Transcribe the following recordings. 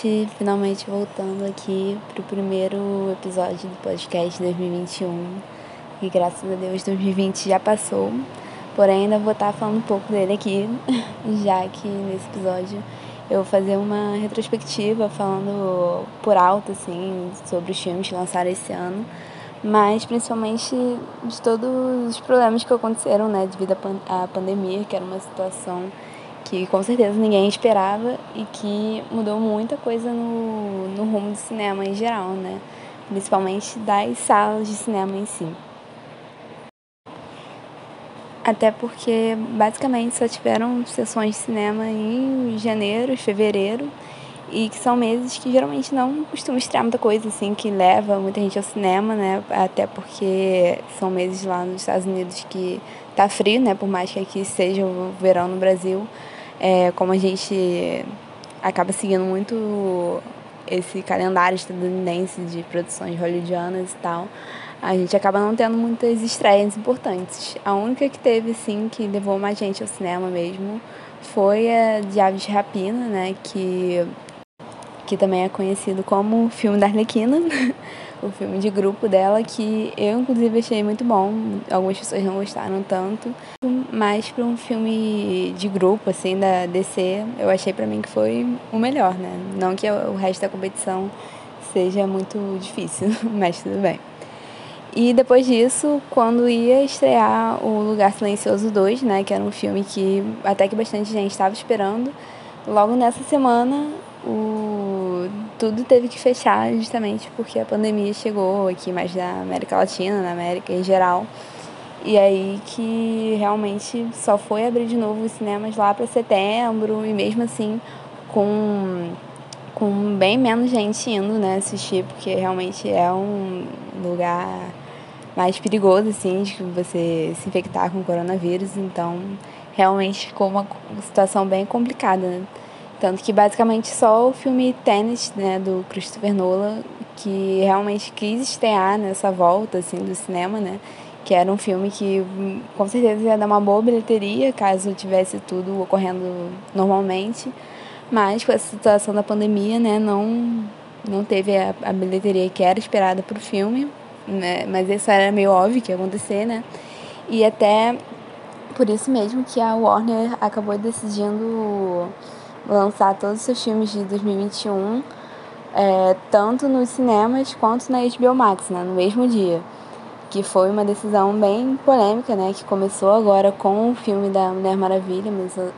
Gente, finalmente voltando aqui pro primeiro episódio do podcast 2021. E graças a Deus 2020 já passou, porém ainda vou estar falando um pouco dele aqui, já que nesse episódio eu vou fazer uma retrospectiva falando por alto assim sobre os filmes que lançaram esse ano, mas principalmente de todos os problemas que aconteceram, né, devido à pandemia, que era uma situação que com certeza ninguém esperava e que mudou muita coisa no, no rumo do cinema em geral, né? Principalmente das salas de cinema em si. Até porque basicamente só tiveram sessões de cinema em janeiro e fevereiro e que são meses que geralmente não costumam estrear muita coisa assim que leva muita gente ao cinema, né? Até porque são meses lá nos Estados Unidos que tá frio, né? Por mais que aqui seja o verão no Brasil, é, como a gente acaba seguindo muito esse calendário estadunidense de produções hollywoodianas e tal, a gente acaba não tendo muitas estreias importantes. A única que teve, sim, que levou mais gente ao cinema mesmo, foi a de Aves de Rapina, né, que, que também é conhecido como filme da Arlequina, o filme de grupo dela, que eu inclusive achei muito bom. Algumas pessoas não gostaram tanto, mas para um filme de grupo assim da DC, eu achei para mim que foi o melhor, né? Não que o resto da competição seja muito difícil, mas tudo bem. E depois disso, quando ia estrear o Lugar Silencioso 2, né, que era um filme que até que bastante gente estava esperando, logo nessa semana o tudo teve que fechar justamente porque a pandemia chegou aqui mais na América Latina, na América em geral. E aí que realmente só foi abrir de novo os cinemas lá para setembro e mesmo assim com com bem menos gente indo, né, assistir, porque realmente é um lugar mais perigoso assim de você se infectar com coronavírus, então realmente ficou uma situação bem complicada, né? Tanto que basicamente só o filme Tenet, né, do Christopher Nolan, que realmente quis estrear nessa volta assim do cinema, né? Que era um filme que com certeza ia dar uma boa bilheteria caso tivesse tudo ocorrendo normalmente. Mas com essa situação da pandemia, né, não não teve a, a bilheteria que era esperada para o filme, né? Mas isso era meio óbvio que ia acontecer, né? E até por isso mesmo que a Warner acabou decidindo lançar todos os seus filmes de 2021, é, tanto nos cinemas quanto na HBO Max, né, no mesmo dia. Que foi uma decisão bem polêmica, né, que começou agora com o filme da Mulher Maravilha,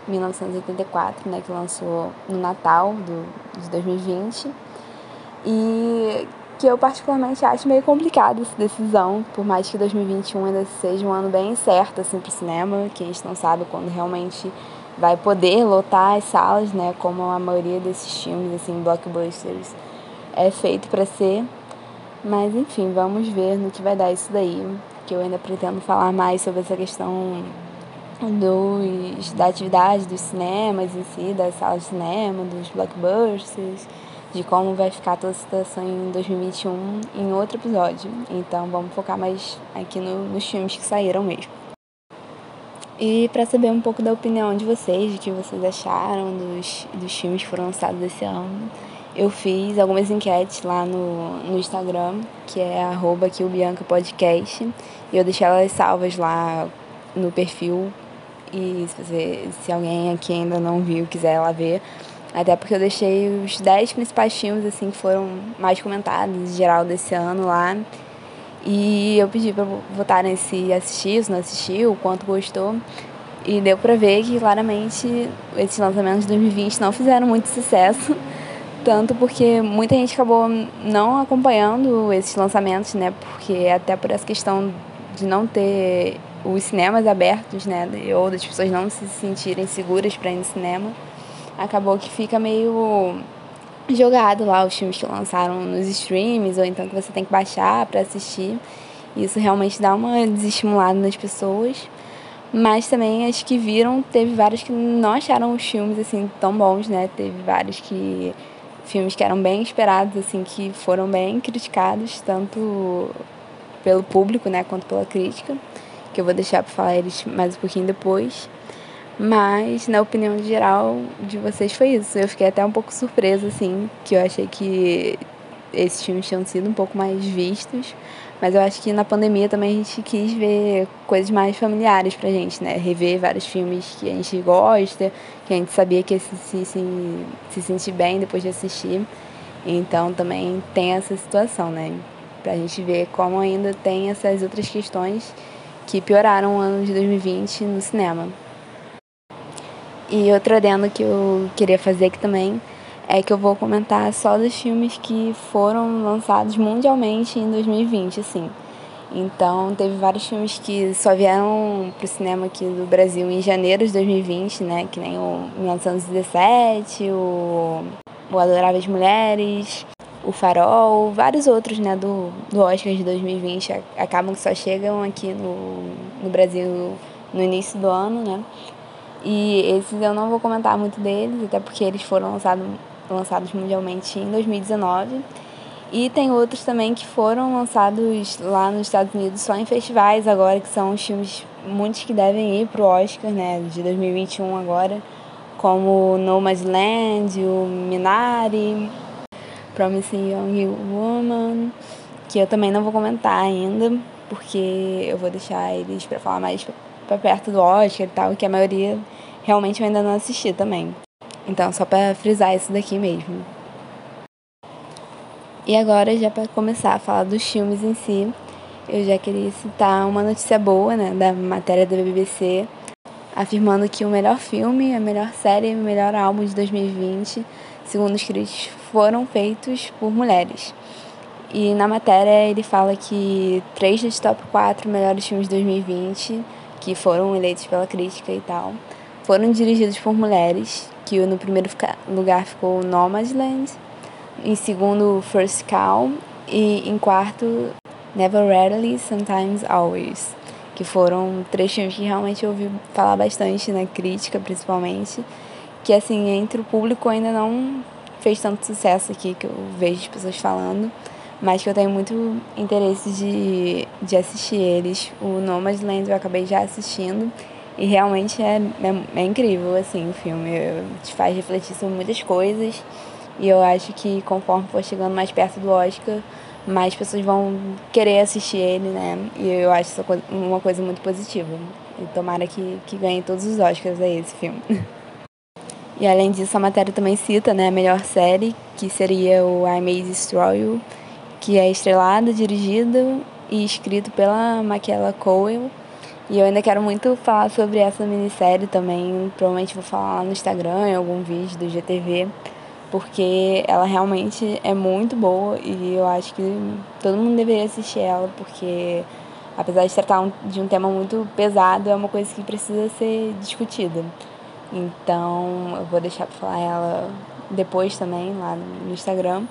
1984, né, que lançou no Natal do, de 2020. E que eu particularmente acho meio complicado essa decisão, por mais que 2021 ainda seja um ano bem certo assim, para o cinema, que a gente não sabe quando realmente vai poder lotar as salas, né, como a maioria desses filmes assim blockbusters é feito para ser. Mas enfim, vamos ver no que vai dar isso daí, que eu ainda pretendo falar mais sobre essa questão dos, da atividade dos cinemas em si, das salas de cinema, dos blockbusters, de como vai ficar toda a situação em 2021 em outro episódio. Então vamos focar mais aqui no, nos filmes que saíram mesmo. E para saber um pouco da opinião de vocês, de que vocês acharam dos, dos filmes que foram lançados esse ano, eu fiz algumas enquetes lá no, no Instagram, que é arroba aqui o Bianca Podcast. E eu deixei elas salvas lá no perfil. E se, você, se alguém aqui ainda não viu, quiser lá ver. Até porque eu deixei os 10 principais filmes assim que foram mais comentados em geral desse ano lá. E eu pedi para votarem se assistiu, se não assistiu, quanto gostou. E deu para ver que claramente esses lançamentos de 2020 não fizeram muito sucesso. Tanto porque muita gente acabou não acompanhando esses lançamentos, né? Porque até por essa questão de não ter os cinemas abertos, né? Ou das pessoas não se sentirem seguras para ir no cinema, acabou que fica meio jogado lá os filmes que lançaram nos streams, ou então que você tem que baixar para assistir. Isso realmente dá uma desestimulada nas pessoas. Mas também as que viram, teve vários que não acharam os filmes assim tão bons, né? Teve vários que filmes que eram bem esperados assim que foram bem criticados tanto pelo público, né, quanto pela crítica, que eu vou deixar para falar eles mais um pouquinho depois. Mas, na opinião geral de vocês, foi isso. Eu fiquei até um pouco surpresa, assim, que eu achei que esses filmes tinham sido um pouco mais vistos. Mas eu acho que na pandemia também a gente quis ver coisas mais familiares pra gente, né? Rever vários filmes que a gente gosta, que a gente sabia que se, se, se, se sentir bem depois de assistir. Então também tem essa situação, né? Pra gente ver como ainda tem essas outras questões que pioraram o ano de 2020 no cinema. E outro adendo que eu queria fazer aqui também é que eu vou comentar só dos filmes que foram lançados mundialmente em 2020, assim. Então, teve vários filmes que só vieram pro cinema aqui do Brasil em janeiro de 2020, né? Que nem o 1917, o, o Adoráveis Mulheres, o Farol, vários outros, né? Do, do Oscar de 2020 acabam que só chegam aqui no, no Brasil no início do ano, né? E esses eu não vou comentar muito deles, até porque eles foram lançados lançados mundialmente em 2019. E tem outros também que foram lançados lá nos Estados Unidos só em festivais agora, que são os filmes, muitos que devem ir pro Oscar, né, de 2021 agora, como Nomadland, o Minari, Promising Young Woman, que eu também não vou comentar ainda, porque eu vou deixar eles para falar mais para perto do Oscar e tal, que a maioria realmente eu ainda não assisti também. Então, só para frisar isso daqui mesmo. E agora, já para começar a falar dos filmes em si, eu já queria citar uma notícia boa, né, da matéria da BBC, afirmando que o melhor filme, a melhor série e o melhor álbum de 2020, segundo os críticos, foram feitos por mulheres. E na matéria ele fala que três dos top 4 melhores filmes de 2020, que foram eleitos pela crítica e tal, foram dirigidos por mulheres que no primeiro lugar ficou Nomadland, em segundo First Cow e em quarto Never Rarely, Sometimes Always, que foram três filmes que realmente eu ouvi falar bastante na crítica, principalmente, que assim, entre o público ainda não fez tanto sucesso aqui que eu vejo as pessoas falando, mas que eu tenho muito interesse de, de assistir eles. O Nomadland eu acabei já assistindo e realmente é, é, é, incrível, assim, o filme. Te faz refletir sobre muitas coisas. E eu acho que conforme for chegando mais perto do Oscar, mais pessoas vão querer assistir ele, né? E eu acho isso uma coisa muito positiva. E tomara que, que ganhe todos os Oscars aí esse filme. E além disso, a matéria também cita né, a melhor série, que seria o I May Destroy You, que é estrelada, dirigida e escrito pela Michaela Coel e eu ainda quero muito falar sobre essa minissérie também. Provavelmente vou falar lá no Instagram, em algum vídeo do GTV, porque ela realmente é muito boa e eu acho que todo mundo deveria assistir ela, porque apesar de tratar de um tema muito pesado, é uma coisa que precisa ser discutida. Então eu vou deixar pra falar ela depois também, lá no Instagram.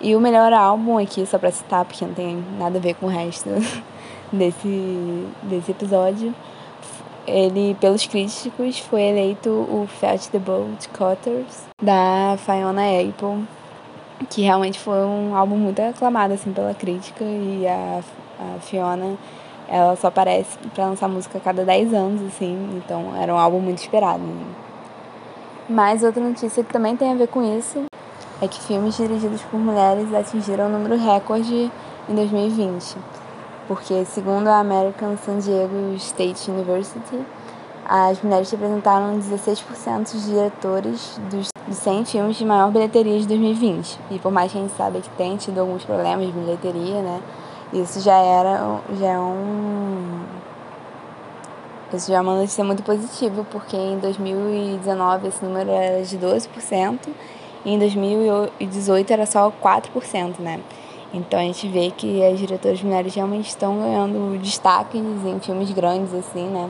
E o melhor álbum aqui, só pra citar, porque não tem nada a ver com o resto. desse, desse episódio. Ele, pelos críticos, foi eleito o Fetch the Bolt Cutters da Fiona Apple, que realmente foi um álbum muito aclamado assim pela crítica e a, a Fiona ela só aparece para lançar música a cada 10 anos assim, então era um álbum muito esperado. Mas outra notícia que também tem a ver com isso é que filmes dirigidos por mulheres atingiram um número recorde em 2020 porque, segundo a American San Diego State University, as mulheres representaram 16% dos diretores dos 100 filmes de maior bilheteria de 2020. E por mais que a gente saiba que tem tido alguns problemas de bilheteria, né? Isso já era já é um isso já é uma notícia muito positiva, porque em 2019 esse número era de 12% em 2018 era só 4%, né? Então a gente vê que as diretoras mulheres realmente estão ganhando destaques em filmes grandes, assim, né?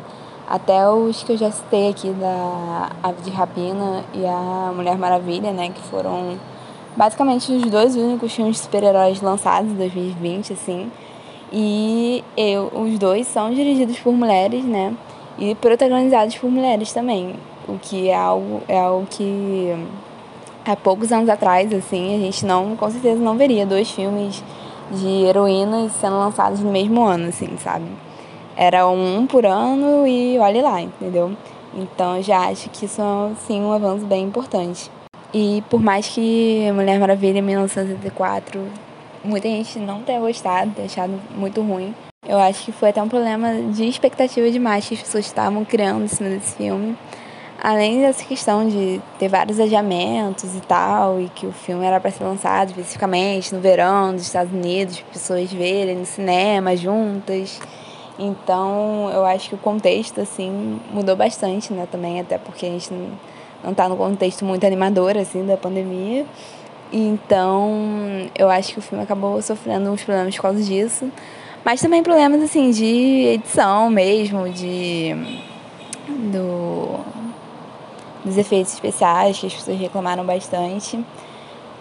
Até os que eu já citei aqui, da Ave de Rapina e a Mulher Maravilha, né? Que foram basicamente os dois únicos filmes de super-heróis lançados em 2020, assim. E eu, os dois são dirigidos por mulheres, né? E protagonizados por mulheres também. O que é algo, é algo que há poucos anos atrás, assim, a gente não, com certeza não veria dois filmes de heroínas sendo lançados no mesmo ano, assim, sabe? Era um por ano e olhe lá, entendeu? Então eu já acho que isso é sim um avanço bem importante. E por mais que Mulher Maravilha 1984 muita gente não tenha gostado, tenha achado muito ruim, eu acho que foi até um problema de expectativa demais que as pessoas estavam criando em cima desse filme. Além dessa questão de ter vários adiamentos e tal, e que o filme era para ser lançado especificamente no verão dos Estados Unidos, pessoas verem no cinema juntas. Então, eu acho que o contexto, assim, mudou bastante, né, também, até porque a gente não, não tá no contexto muito animador, assim, da pandemia. Então, eu acho que o filme acabou sofrendo uns problemas por causa disso. Mas também problemas, assim, de edição mesmo, de... do dos efeitos especiais, que as pessoas reclamaram bastante.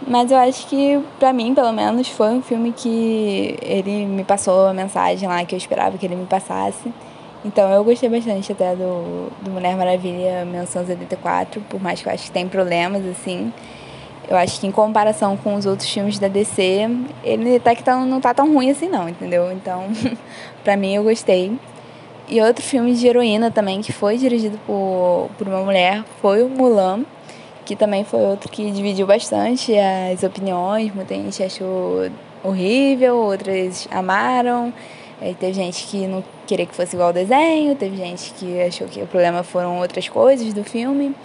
Mas eu acho que, pra mim, pelo menos, foi um filme que ele me passou a mensagem lá que eu esperava que ele me passasse. Então eu gostei bastante até do, do Mulher Maravilha 1984, por mais que eu acho que tem problemas, assim. Eu acho que em comparação com os outros filmes da DC, ele até que tá, não tá tão ruim assim não, entendeu? Então, pra mim eu gostei. E outro filme de heroína também, que foi dirigido por, por uma mulher, foi o Mulan, que também foi outro que dividiu bastante as opiniões. Muita gente achou horrível, outras amaram. Teve gente que não queria que fosse igual ao desenho, teve gente que achou que o problema foram outras coisas do filme.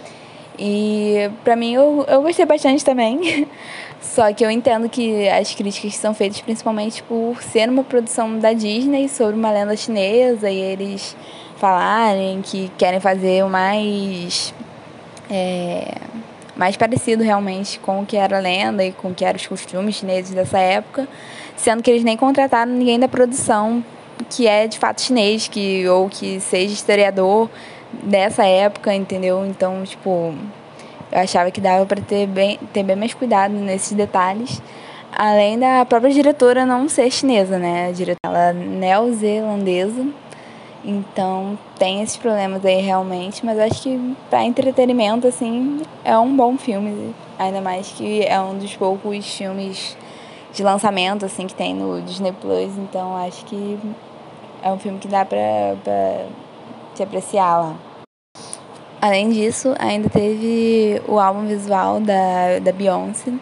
E pra mim eu, eu gostei bastante também. Só que eu entendo que as críticas são feitas principalmente por ser uma produção da Disney sobre uma lenda chinesa e eles falarem que querem fazer o mais. É, mais parecido realmente com o que era a lenda e com o que eram os costumes chineses dessa época, sendo que eles nem contrataram ninguém da produção que é de fato chinês, que, ou que seja historiador dessa época, entendeu? Então, tipo, eu achava que dava para ter bem, ter bem mais cuidado nesses detalhes. Além da própria diretora não ser chinesa, né? A diretora ela é neozelandesa. Então tem esses problemas aí realmente, mas acho que para entretenimento assim é um bom filme, ainda mais que é um dos poucos filmes de lançamento assim que tem no Disney Plus, então acho que é um filme que dá para se apreciar lá. Além disso, ainda teve o álbum visual da, da Beyoncé,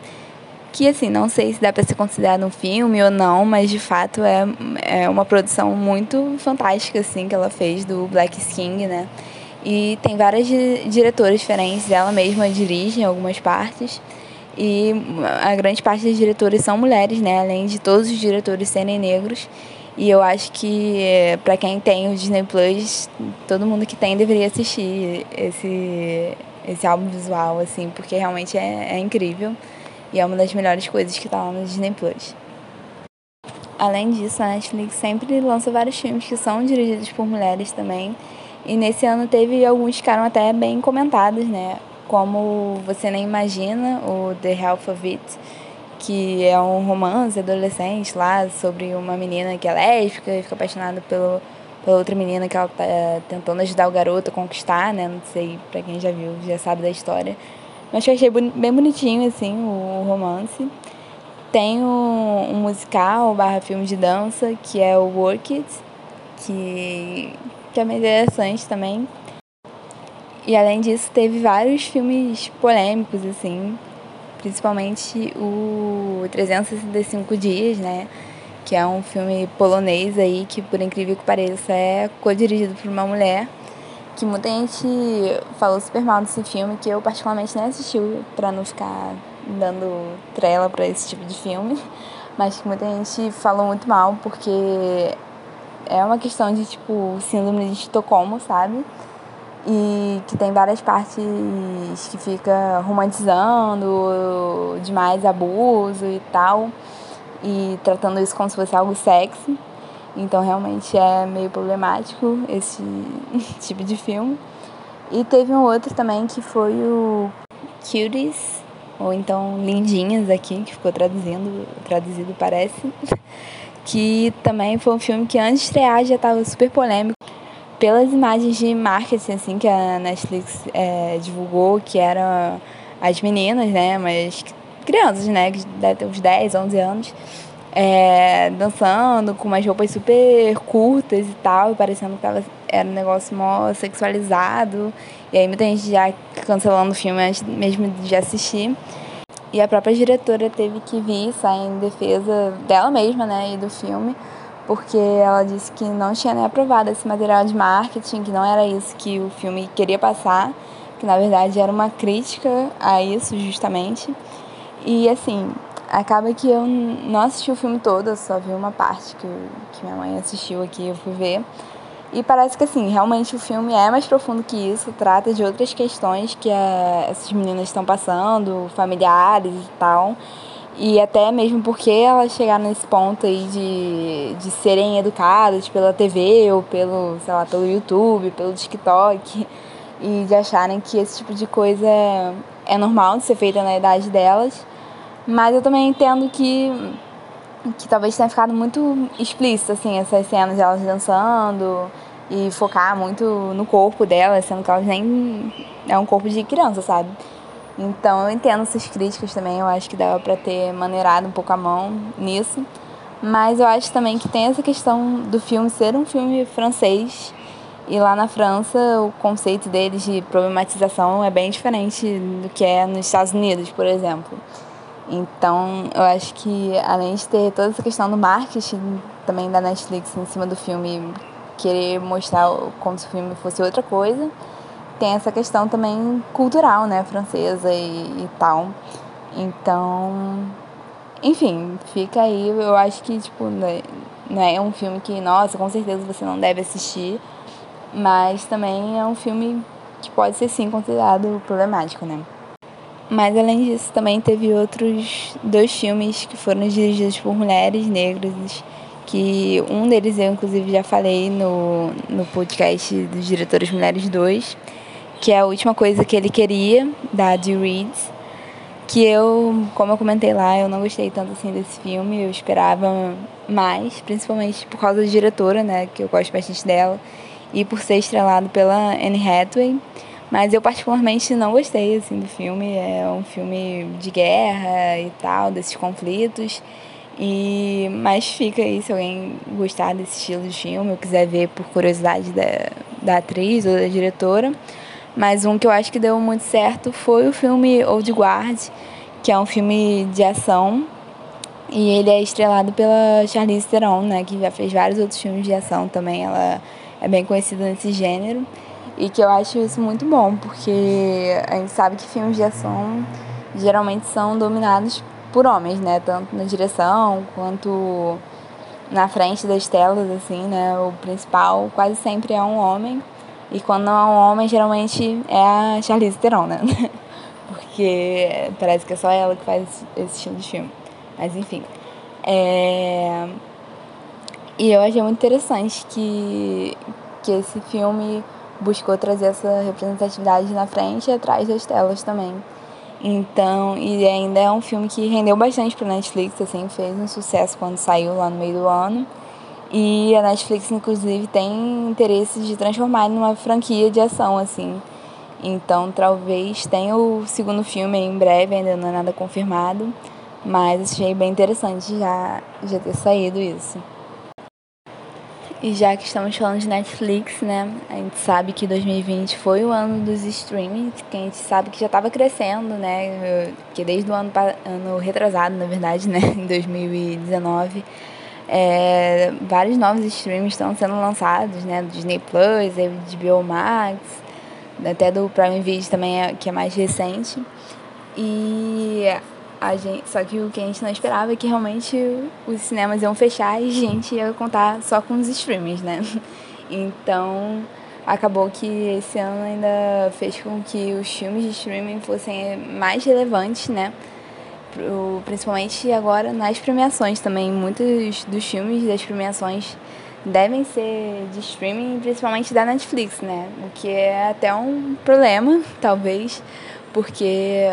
que assim, não sei se dá para ser considerado um filme ou não, mas de fato é, é uma produção muito fantástica assim que ela fez do Black King, né? E tem várias diretoras diferentes, ela mesma dirige em algumas partes. E a grande parte das diretoras são mulheres, né? Além de todos os diretores serem negros. E eu acho que para quem tem o Disney Plus, todo mundo que tem deveria assistir esse, esse álbum visual, assim, porque realmente é, é incrível e é uma das melhores coisas que tá lá no Disney Plus. Além disso, a Netflix sempre lança vários filmes que são dirigidos por mulheres também. E nesse ano teve alguns que ficaram até bem comentados, né? Como Você Nem Imagina, o The Health of It, que é um romance adolescente lá sobre uma menina que é lésbica e fica apaixonada pelo, pela outra menina que ela tá tentando ajudar o garoto a conquistar, né? Não sei, pra quem já viu, já sabe da história. Mas eu achei bem bonitinho, assim, o romance. Tem um, um musical barra filme de dança, que é o Work It, que, que é bem interessante também. E além disso, teve vários filmes polêmicos, assim, principalmente o 365 Dias, né? Que é um filme polonês aí que, por incrível que pareça, é co-dirigido por uma mulher. Que muita gente falou super mal desse filme, que eu particularmente nem assisti pra não ficar dando trela pra esse tipo de filme. Mas que muita gente falou muito mal, porque é uma questão de, tipo, síndrome de Estocolmo, sabe? E que tem várias partes que fica romantizando demais abuso e tal. E tratando isso como se fosse algo sexy. Então realmente é meio problemático esse tipo de filme. E teve um outro também que foi o Cuties ou então Lindinhas aqui que ficou traduzindo traduzido parece. Que também foi um filme que antes de estrear já estava super polêmico pelas imagens de marketing assim que a Netflix é, divulgou, que eram as meninas, né, mas crianças, né, que devem ter uns 10, 11 anos, é, dançando com umas roupas super curtas e tal, parecendo que tava era um negócio mó sexualizado. E aí muita gente já cancelando o filme antes mesmo de assistir. E a própria diretora teve que vir sair em defesa dela mesma, né, e do filme, porque ela disse que não tinha nem aprovado esse material de marketing, que não era isso que o filme queria passar, que na verdade era uma crítica a isso justamente. E assim, acaba que eu não assisti o filme todo, eu só vi uma parte que, que minha mãe assistiu aqui, eu fui ver. E parece que, assim, realmente o filme é mais profundo que isso, trata de outras questões que a, essas meninas estão passando, familiares e tal. E até mesmo porque elas chegaram nesse ponto aí de, de serem educadas pela TV ou pelo, sei lá, pelo YouTube, pelo TikTok, e de acharem que esse tipo de coisa é, é normal de ser feita na idade delas. Mas eu também entendo que que talvez tenha ficado muito explícito, assim, essas cenas de elas dançando e focar muito no corpo delas, sendo que elas nem é um corpo de criança, sabe? Então eu entendo essas críticas também, eu acho que dava para ter maneirado um pouco a mão nisso. Mas eu acho também que tem essa questão do filme ser um filme francês e lá na França o conceito deles de problematização é bem diferente do que é nos Estados Unidos, por exemplo. Então, eu acho que além de ter toda essa questão do marketing também da Netflix em cima do filme, querer mostrar como se o filme fosse outra coisa, tem essa questão também cultural, né, francesa e, e tal. Então, enfim, fica aí. Eu acho que, tipo, né, não é um filme que, nossa, com certeza você não deve assistir, mas também é um filme que pode ser sim considerado problemático, né? Mas além disso, também teve outros dois filmes que foram dirigidos por mulheres negras, que um deles eu inclusive já falei no, no podcast dos Diretores Mulheres 2, que é a última coisa que ele queria, da Dee Reed, que eu, como eu comentei lá, eu não gostei tanto assim desse filme, eu esperava mais, principalmente por causa da diretora, né, que eu gosto bastante dela, e por ser estrelado pela Anne Hathaway. Mas eu particularmente não gostei assim do filme. É um filme de guerra e tal, desses conflitos. E mas fica aí se alguém gostar desse estilo de filme ou quiser ver por curiosidade da, da atriz ou da diretora. Mas um que eu acho que deu muito certo foi o filme Old Guard, que é um filme de ação. E ele é estrelado pela Charlize Theron, né, que já fez vários outros filmes de ação também. Ela é bem conhecida nesse gênero. E que eu acho isso muito bom, porque a gente sabe que filmes de ação geralmente são dominados por homens, né? Tanto na direção quanto na frente das telas, assim, né? O principal quase sempre é um homem. E quando não é um homem, geralmente é a Charlize Theron, né? Porque parece que é só ela que faz esse estilo de filme. Mas enfim. É... E eu achei muito interessante que, que esse filme buscou trazer essa representatividade na frente e atrás das telas também. Então, e ainda é um filme que rendeu bastante para Netflix, assim, fez um sucesso quando saiu lá no meio do ano. E a Netflix, inclusive, tem interesse de transformar ele numa franquia de ação, assim. Então, talvez tenha o segundo filme em breve, ainda não é nada confirmado. Mas achei bem interessante já, já ter saído isso. E já que estamos falando de Netflix, né? A gente sabe que 2020 foi o ano dos streamings, que a gente sabe que já estava crescendo, né? Que desde o ano, ano retrasado, na verdade, né? Em 2019, é, vários novos streams estão sendo lançados, né? Do Disney Plus, HBO Max, até do Prime Video também, é, que é mais recente. E a gente, só que o que a gente não esperava é que realmente os cinemas iam fechar e a gente ia contar só com os streamings, né? Então, acabou que esse ano ainda fez com que os filmes de streaming fossem mais relevantes, né? Principalmente agora nas premiações também. Muitos dos filmes das premiações devem ser de streaming, principalmente da Netflix, né? O que é até um problema, talvez, porque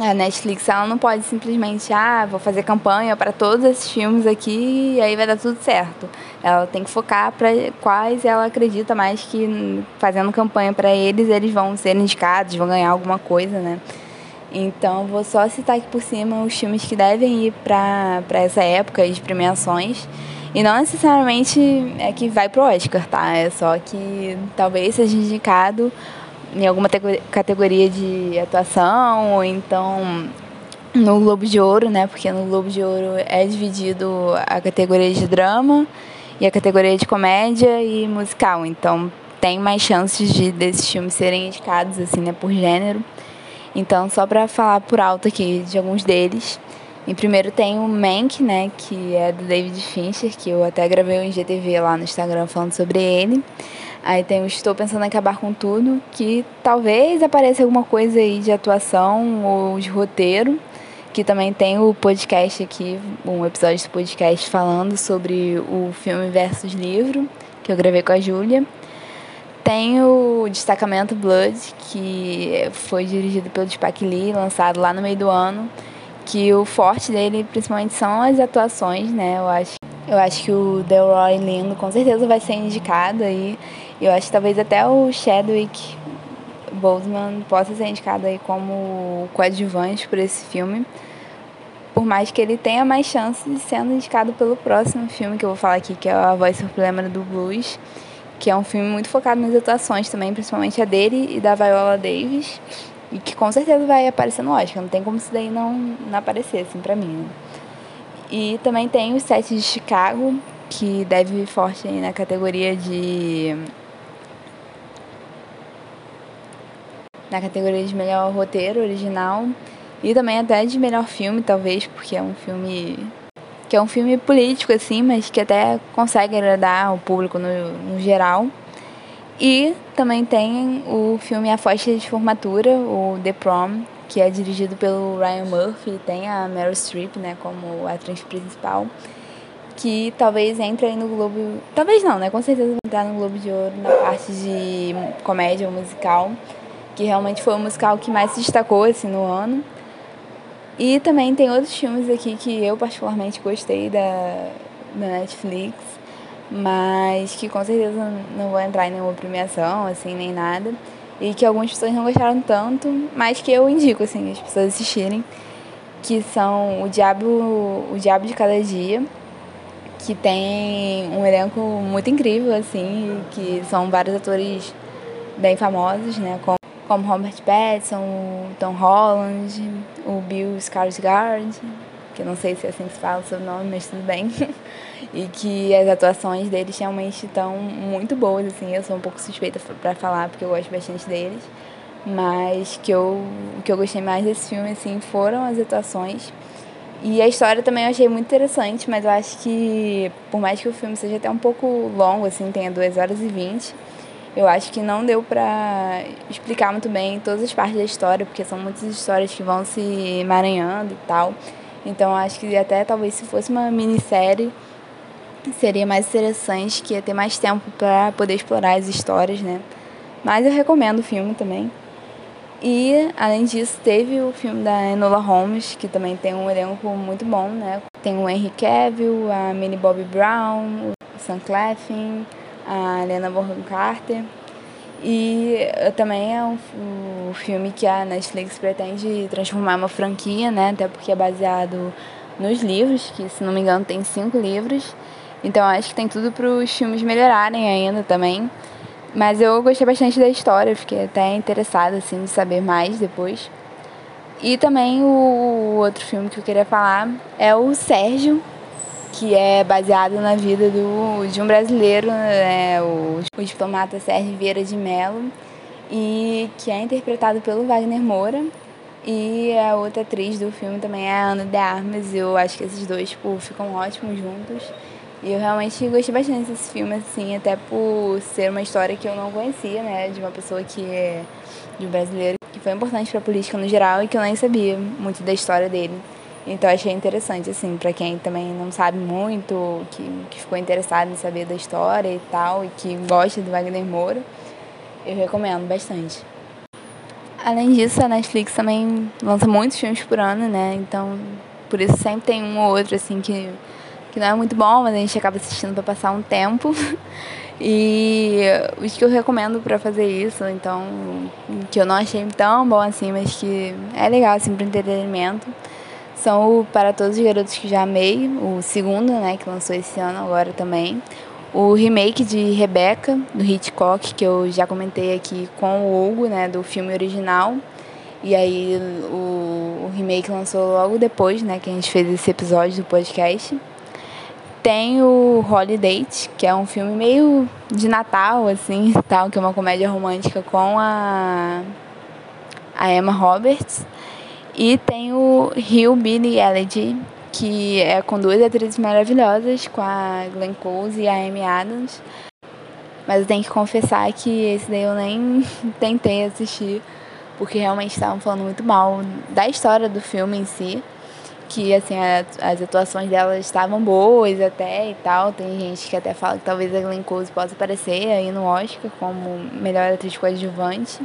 a Netflix ela não pode simplesmente, ah, vou fazer campanha para todos esses filmes aqui e aí vai dar tudo certo. Ela tem que focar para quais ela acredita mais que fazendo campanha para eles, eles vão ser indicados, vão ganhar alguma coisa, né? Então, vou só citar aqui por cima os filmes que devem ir para essa época de premiações. E não necessariamente é que vai pro Oscar, tá? É só que talvez seja indicado em alguma categoria de atuação, ou então no Globo de Ouro, né? Porque no Globo de Ouro é dividido a categoria de drama e a categoria de comédia e musical. Então tem mais chances de desses filmes serem indicados assim, né, por gênero. Então, só para falar por alto aqui de alguns deles. Em primeiro tem o Mank, né, que é do David Fincher, que eu até gravei um IGTV lá no Instagram falando sobre ele. Aí tem o Estou Pensando em Acabar com Tudo, que talvez apareça alguma coisa aí de atuação ou de roteiro que também tem o podcast aqui, um episódio do podcast falando sobre o filme versus livro, que eu gravei com a Júlia. Tem o Destacamento Blood, que foi dirigido pelo Spike Lee, lançado lá no meio do ano, que o forte dele principalmente são as atuações, né? Eu acho, eu acho que o Delroy Lindo com certeza vai ser indicado aí. Eu acho que talvez até o Chadwick Boseman possa ser indicado aí como coadjuvante por esse filme. Por mais que ele tenha mais chances de sendo indicado pelo próximo filme que eu vou falar aqui, que é A Voz Suprema do Blues, que é um filme muito focado nas atuações também, principalmente a dele e da Viola Davis, e que com certeza vai aparecer no Oscar, não tem como isso daí não, não aparecer, assim, pra mim. Né? E também tem o Sete de Chicago, que deve vir forte aí na categoria de na categoria de melhor roteiro original e também até de melhor filme, talvez, porque é um filme que é um filme político assim, mas que até consegue agradar o público no, no geral. E também tem o filme A Festa de Formatura, o The Prom, que é dirigido pelo Ryan Murphy, tem a Meryl Streep, né, como atriz principal, que talvez entre aí no Globo, talvez não, né, com certeza vai entrar no Globo de Ouro na parte de comédia ou musical que realmente foi o musical que mais se destacou assim, no ano. E também tem outros filmes aqui que eu particularmente gostei da, da Netflix, mas que com certeza não vou entrar em nenhuma premiação, assim, nem nada. E que algumas pessoas não gostaram tanto, mas que eu indico, assim, as pessoas assistirem. Que são O Diabo, o Diabo de Cada Dia, que tem um elenco muito incrível, assim, que são vários atores bem famosos, né? Como como Robert Pattinson, o Tom Holland, o Bill Skarsgård, que eu não sei se é assim que se fala o seu nome, mas tudo bem. e que as atuações deles realmente estão muito boas, assim, eu sou um pouco suspeita para falar porque eu gosto bastante deles, mas que eu, o que eu gostei mais desse filme, assim, foram as atuações. E a história também eu achei muito interessante, mas eu acho que, por mais que o filme seja até um pouco longo, assim, tenha 2 horas e 20, eu acho que não deu pra explicar muito bem todas as partes da história, porque são muitas histórias que vão se emaranhando e tal. Então acho que até talvez se fosse uma minissérie seria mais interessante, que ia ter mais tempo para poder explorar as histórias, né? Mas eu recomendo o filme também. E, além disso, teve o filme da Enola Holmes, que também tem um elenco muito bom, né? Tem o Henry Cavill, a Minnie Bobby Brown, o Sam Claflin, a Helena Bonham Carter. E também é um, um, filme que a Netflix pretende transformar uma franquia, né? Até porque é baseado nos livros, que se não me engano tem cinco livros. Então acho que tem tudo para os filmes melhorarem ainda também. Mas eu gostei bastante da história, fiquei até interessada assim, de saber mais depois. E também o outro filme que eu queria falar é o Sérgio, que é baseado na vida do, de um brasileiro, né, o, o diplomata Sérgio Vieira de Mello, e que é interpretado pelo Wagner Moura. E a outra atriz do filme também é a Ana de Armas. Eu acho que esses dois tipo, ficam ótimos juntos. E eu realmente gostei bastante desse filme, assim, até por ser uma história que eu não conhecia, né? De uma pessoa que é de um brasileiro que foi importante para a política no geral e que eu nem sabia muito da história dele. Então achei interessante, assim, para quem também não sabe muito, que, que ficou interessado em saber da história e tal, e que gosta do Wagner Moura, eu recomendo bastante. Além disso, a Netflix também lança muitos filmes por ano, né? Então, por isso sempre tem um ou outro, assim, que, que não é muito bom, mas a gente acaba assistindo para passar um tempo. E os que eu recomendo para fazer isso, então, que eu não achei tão bom assim, mas que é legal, assim, para entretenimento são o Para Todos os Garotos que Já Amei, o segundo, né, que lançou esse ano agora também. O remake de Rebecca, do Hitchcock, que eu já comentei aqui com o Hugo, né, do filme original. E aí o, o remake lançou logo depois, né, que a gente fez esse episódio do podcast. Tem o Holiday, que é um filme meio de Natal, assim, tal, que é uma comédia romântica com a, a Emma Roberts. E tem o Rio Billy Elegy, que é com duas atrizes maravilhosas, com a Glenn Close e a Amy Adams. Mas eu tenho que confessar que esse daí eu nem tentei assistir, porque realmente estavam falando muito mal da história do filme em si que assim a, as atuações delas estavam boas até e tal. Tem gente que até fala que talvez a Glenn Close possa aparecer aí no Oscar como melhor atriz coadjuvante,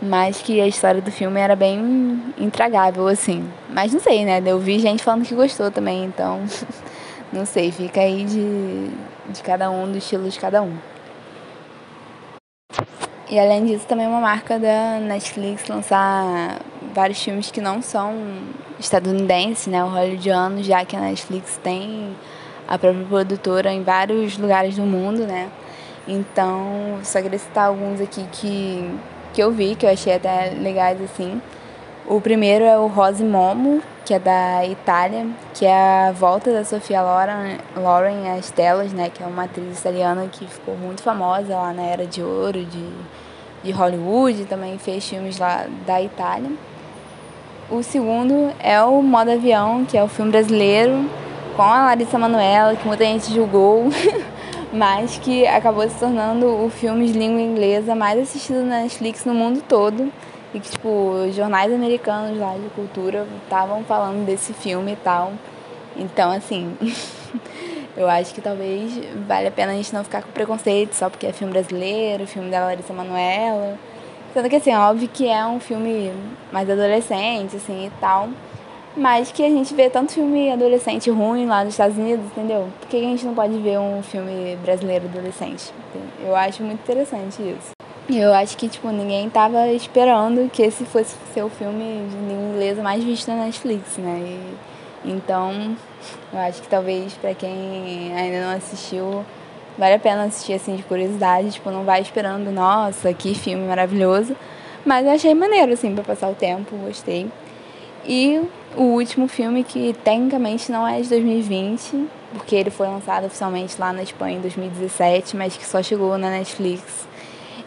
mas que a história do filme era bem intragável assim. Mas não sei, né? Eu vi gente falando que gostou também, então não sei, fica aí de, de cada um, do estilo de cada um. E além disso, também uma marca da Netflix lançar vários filmes que não são estadunidenses, né, o hollywoodiano, já que a Netflix tem a própria produtora em vários lugares do mundo, né? Então, só queria citar alguns aqui que, que eu vi, que eu achei até legais assim. O primeiro é o Rose Momo, que é da Itália, que é a volta da Sofia Loren, Loren às telas, né? Que é uma atriz italiana que ficou muito famosa lá na Era de Ouro de, de Hollywood, também fez filmes lá da Itália. O segundo é o Modo Avião, que é o filme brasileiro com a Larissa Manoela, que muita gente julgou, mas que acabou se tornando o filme de língua inglesa mais assistido na Netflix no mundo todo. E que, tipo, jornais americanos lá de cultura estavam falando desse filme e tal. Então, assim, eu acho que talvez vale a pena a gente não ficar com preconceito só porque é filme brasileiro, filme da Larissa Manoela. Sendo que, assim, óbvio que é um filme mais adolescente, assim, e tal. Mas que a gente vê tanto filme adolescente ruim lá nos Estados Unidos, entendeu? Por que a gente não pode ver um filme brasileiro adolescente? Eu acho muito interessante isso. Eu acho que, tipo, ninguém tava esperando que esse fosse ser o filme de língua inglesa mais visto na Netflix, né? E, então, eu acho que talvez para quem ainda não assistiu, vale a pena assistir assim de curiosidade, tipo, não vai esperando, nossa, que filme maravilhoso. Mas eu achei maneiro, assim, pra passar o tempo, gostei. E o último filme, que tecnicamente não é de 2020, porque ele foi lançado oficialmente lá na Espanha em 2017, mas que só chegou na Netflix.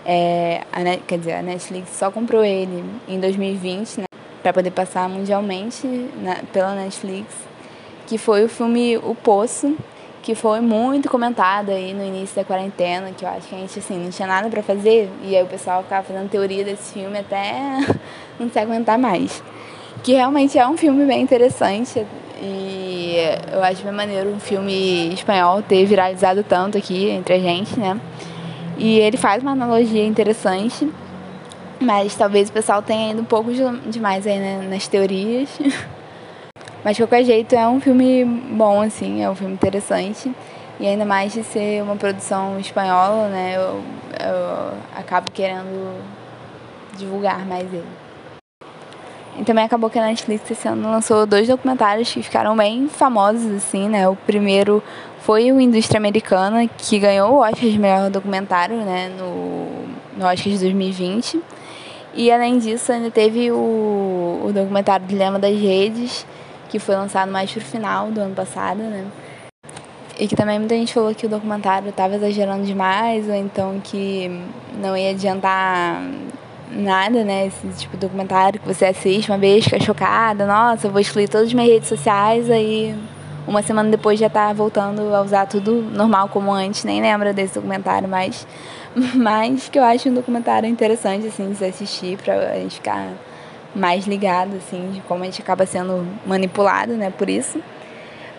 É, a, quer dizer, a Netflix só comprou ele em 2020, né, para poder passar mundialmente na, pela Netflix, que foi o filme O Poço, que foi muito comentado aí no início da quarentena, que eu acho que a gente assim não tinha nada para fazer e aí o pessoal ficava fazendo teoria desse filme até não se aguentar mais. Que realmente é um filme bem interessante e eu acho bem maneiro um filme espanhol ter viralizado tanto aqui entre a gente, né? E ele faz uma analogia interessante, mas talvez o pessoal tenha ido um pouco demais aí né, nas teorias. Mas de qualquer jeito é um filme bom, assim, é um filme interessante. E ainda mais de ser uma produção espanhola, né? Eu, eu acabo querendo divulgar mais ele. E também acabou que a Netflix esse ano lançou dois documentários que ficaram bem famosos, assim, né? O primeiro foi o Indústria Americana, que ganhou o Oscar de melhor documentário, né? No, no Oscar de 2020. E além disso, ainda teve o, o documentário Dilema das Redes, que foi lançado mais pro final do ano passado, né? E que também muita gente falou que o documentário estava exagerando demais, ou então que não ia adiantar nada, né? Esse tipo de documentário que você assiste uma vez, fica chocada, nossa, eu vou excluir todas as minhas redes sociais, aí uma semana depois já tá voltando a usar tudo normal como antes, nem lembra desse documentário mais. Mas que eu acho um documentário interessante, assim, de se assistir, pra gente ficar mais ligado, assim, de como a gente acaba sendo manipulado, né, por isso.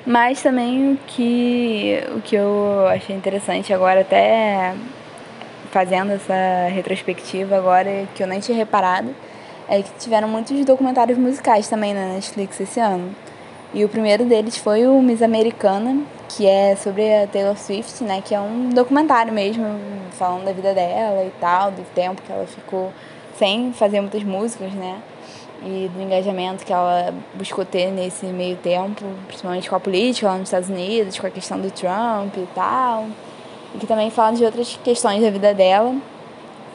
Mas também o que, o que eu achei interessante agora, até fazendo essa retrospectiva agora, que eu nem tinha reparado, é que tiveram muitos documentários musicais também na Netflix esse ano. E o primeiro deles foi o Miss Americana, que é sobre a Taylor Swift, né, que é um documentário mesmo, falando da vida dela e tal, do tempo que ela ficou sem fazer muitas músicas, né? e do engajamento que ela buscou ter nesse meio tempo, principalmente com a política lá nos Estados Unidos, com a questão do Trump e tal, e que também fala de outras questões da vida dela.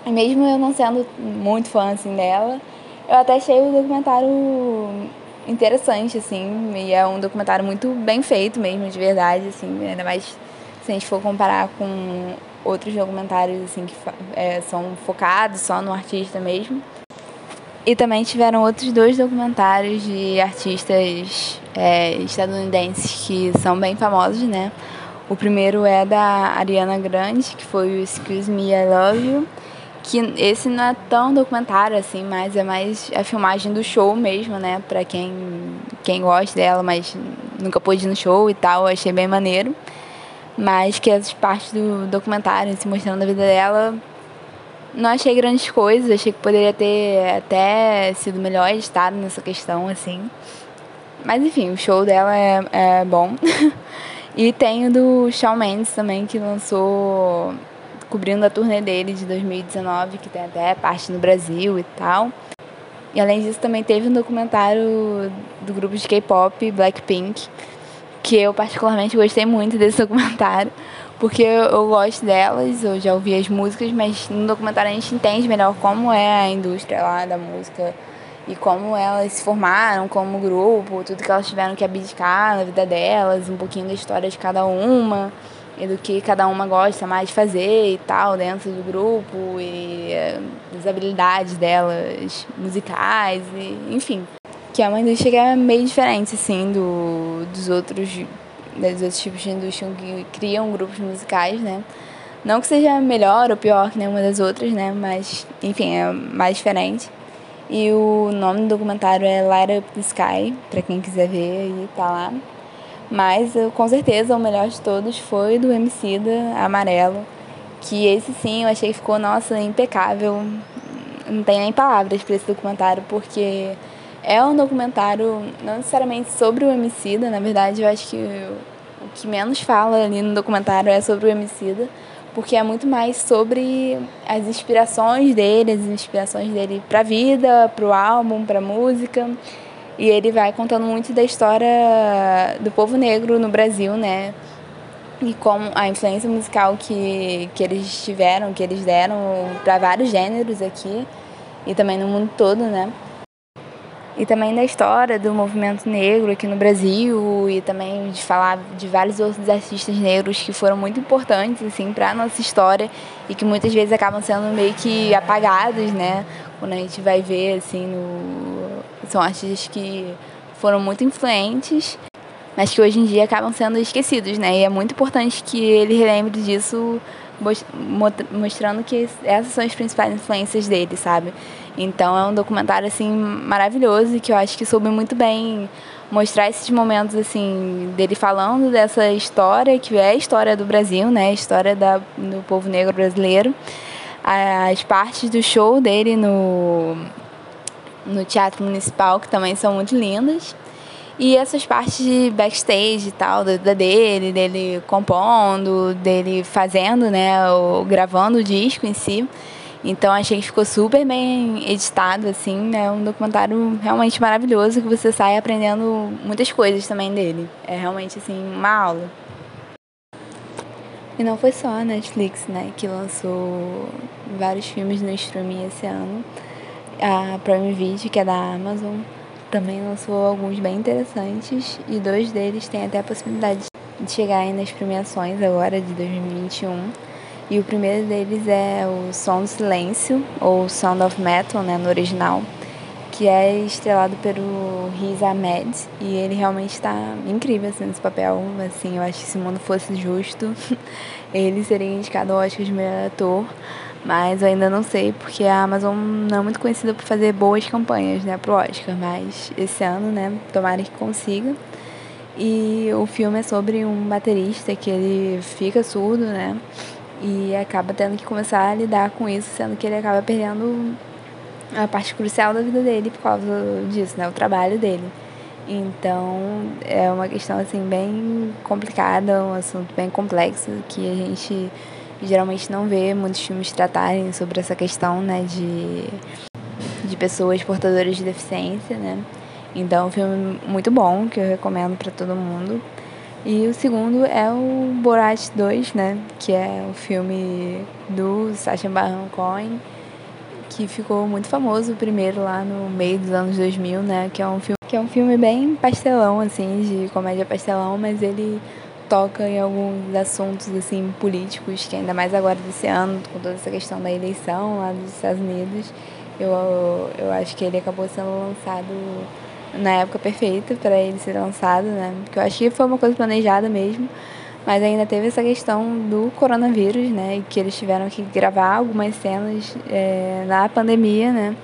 E mesmo eu não sendo muito fã assim dela, eu até achei o documentário interessante assim, e é um documentário muito bem feito mesmo, de verdade, assim, ainda mais se a gente for comparar com outros documentários assim que é, são focados só no artista mesmo. E também tiveram outros dois documentários de artistas é, estadunidenses que são bem famosos, né? O primeiro é da Ariana Grande, que foi o Excuse Me, I Love You. Que esse não é tão documentário assim, mas é mais a filmagem do show mesmo, né? Pra quem, quem gosta dela, mas nunca pôde ir no show e tal, achei bem maneiro. Mas que as partes do documentário, se mostrando a vida dela, não achei grandes coisas, achei que poderia ter até sido melhor editado nessa questão, assim. Mas enfim, o show dela é, é bom. e tem o do Shawn Mendes também, que lançou cobrindo a turnê dele de 2019, que tem até parte no Brasil e tal. E além disso também teve um documentário do grupo de K-pop Blackpink, que eu particularmente gostei muito desse documentário, porque eu, gosto delas, eu já ouvi as músicas, mas no documentário a gente entende melhor como é a indústria lá da música e como elas se formaram como grupo, tudo que elas tiveram que abdicar na vida delas, um pouquinho da história de cada uma e do que cada uma gosta mais de fazer e tal dentro do grupo e eh, as habilidades delas musicais e enfim que é uma indústria que é meio diferente assim do dos outros dos outros tipos de indústria que criam grupos musicais, né? Não que seja melhor ou pior que nenhuma das outras, né? Mas, enfim, é mais diferente. E o nome do documentário é Light Up the Sky, para quem quiser ver aí, tá lá. Mas, com certeza, o melhor de todos foi do Emicida, Amarelo, que esse sim eu achei que ficou, nossa, impecável. Não tem nem palavras para esse documentário, porque é um documentário não necessariamente sobre o Emicida, na verdade eu acho que o que menos fala ali no documentário é sobre o Emicida, porque é muito mais sobre as inspirações dele, as inspirações dele para a vida, para o álbum, para a música. E ele vai contando muito da história do povo negro no Brasil, né? E como a influência musical que, que eles tiveram, que eles deram para vários gêneros aqui e também no mundo todo, né? E também da história do movimento negro aqui no Brasil e também de falar de vários outros artistas negros que foram muito importantes assim para nossa história e que muitas vezes acabam sendo meio que apagados, né? Quando a gente vai ver assim no são artistas que foram muito influentes, mas que hoje em dia acabam sendo esquecidos, né? E é muito importante que ele relembre disso mostrando que essas são as principais influências dele, sabe? Então é um documentário assim maravilhoso e que eu acho que soube muito bem mostrar esses momentos assim dele falando dessa história que é a história do Brasil, né? A história da, do povo negro brasileiro. As partes do show dele no no Teatro Municipal que também são muito lindas. E essas partes de backstage e tal, da, dele, dele compondo, dele fazendo, né, o, gravando o disco em si. Então achei que ficou super bem editado, assim, é um documentário realmente maravilhoso que você sai aprendendo muitas coisas também dele. É realmente assim, uma aula. E não foi só a Netflix, né, que lançou vários filmes no streaming esse ano. A Prime Video, que é da Amazon, também lançou alguns bem interessantes e dois deles têm até a possibilidade de chegar aí nas premiações agora de 2021. E o primeiro deles é o Som do Silêncio, ou Sound of Metal, né, no original, que é estrelado pelo Riz Ahmed e ele realmente está incrível assim, nesse papel. Assim, eu acho que se o mundo fosse justo, ele seria indicado ao Oscar de melhor ator mas eu ainda não sei, porque a Amazon não é muito conhecida por fazer boas campanhas, né, pro Oscar. Mas esse ano, né, tomara que consiga. E o filme é sobre um baterista que ele fica surdo, né? E acaba tendo que começar a lidar com isso, sendo que ele acaba perdendo a parte crucial da vida dele por causa disso, né? O trabalho dele. Então, é uma questão, assim, bem complicada, um assunto bem complexo que a gente geralmente não vê muitos filmes tratarem sobre essa questão, né, de, de pessoas portadoras de deficiência, né? Então, é um filme muito bom que eu recomendo para todo mundo. E o segundo é o Borat 2, né? Que é o filme do Sacha Baron Cohen, que ficou muito famoso, primeiro lá no meio dos anos 2000, né? Que é um filme que é um filme bem pastelão, assim, de comédia pastelão, mas ele toca em alguns assuntos, assim, políticos, que ainda mais agora desse ano, com toda essa questão da eleição lá dos Estados Unidos, eu, eu acho que ele acabou sendo lançado na época perfeita para ele ser lançado, né? Porque eu acho que foi uma coisa planejada mesmo, mas ainda teve essa questão do coronavírus, né? E que eles tiveram que gravar algumas cenas é, na pandemia, né?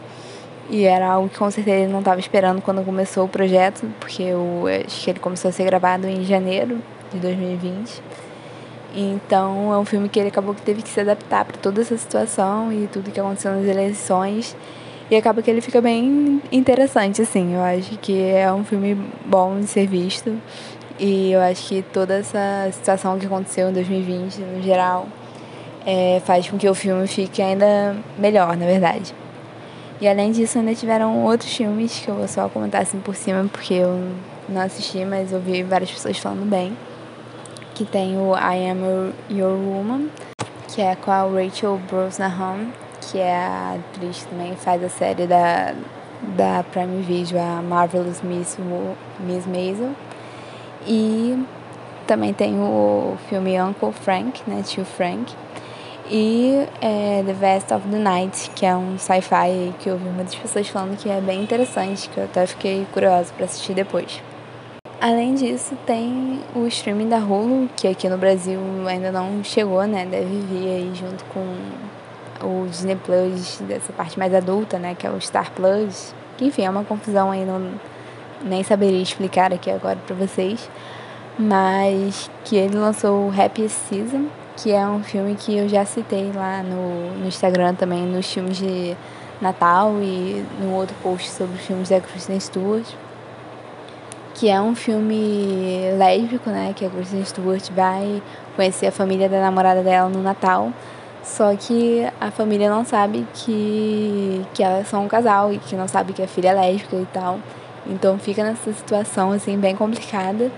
E era algo que com certeza ele não estava esperando quando começou o projeto, porque eu acho que ele começou a ser gravado em janeiro de 2020. Então é um filme que ele acabou que teve que se adaptar para toda essa situação e tudo que aconteceu nas eleições. E acaba que ele fica bem interessante, assim. Eu acho que é um filme bom de ser visto. E eu acho que toda essa situação que aconteceu em 2020, no geral, é, faz com que o filme fique ainda melhor, na verdade. E além disso, ainda tiveram outros filmes que eu vou só comentar assim por cima, porque eu não assisti, mas ouvi várias pessoas falando bem. Que tem o I Am Your Woman, que é com a Rachel Brosnahan, que é a atriz que também faz a série da, da Prime Video, a Marvelous Miss, Miss Maisel. E também tem o filme Uncle Frank, né, Tio Frank, e é, The Vest of the Night, que é um sci-fi que eu ouvi muitas pessoas falando que é bem interessante, que eu até fiquei curiosa para assistir depois. Além disso, tem o streaming da Hulu, que aqui no Brasil ainda não chegou, né? Deve vir aí junto com o Disney Plus dessa parte mais adulta, né? Que é o Star Plus. Que enfim, é uma confusão aí, não, nem saberia explicar aqui agora para vocês. Mas que ele lançou o Happy Season, que é um filme que eu já citei lá no, no Instagram também, nos filmes de Natal e no outro post sobre os filmes da Kristen Stewart. Que é um filme lésbico, né? Que a Kristen Stewart vai conhecer a família da namorada dela no Natal. Só que a família não sabe que, que elas são um casal e que não sabe que a filha é lésbica e tal. Então fica nessa situação assim bem complicada.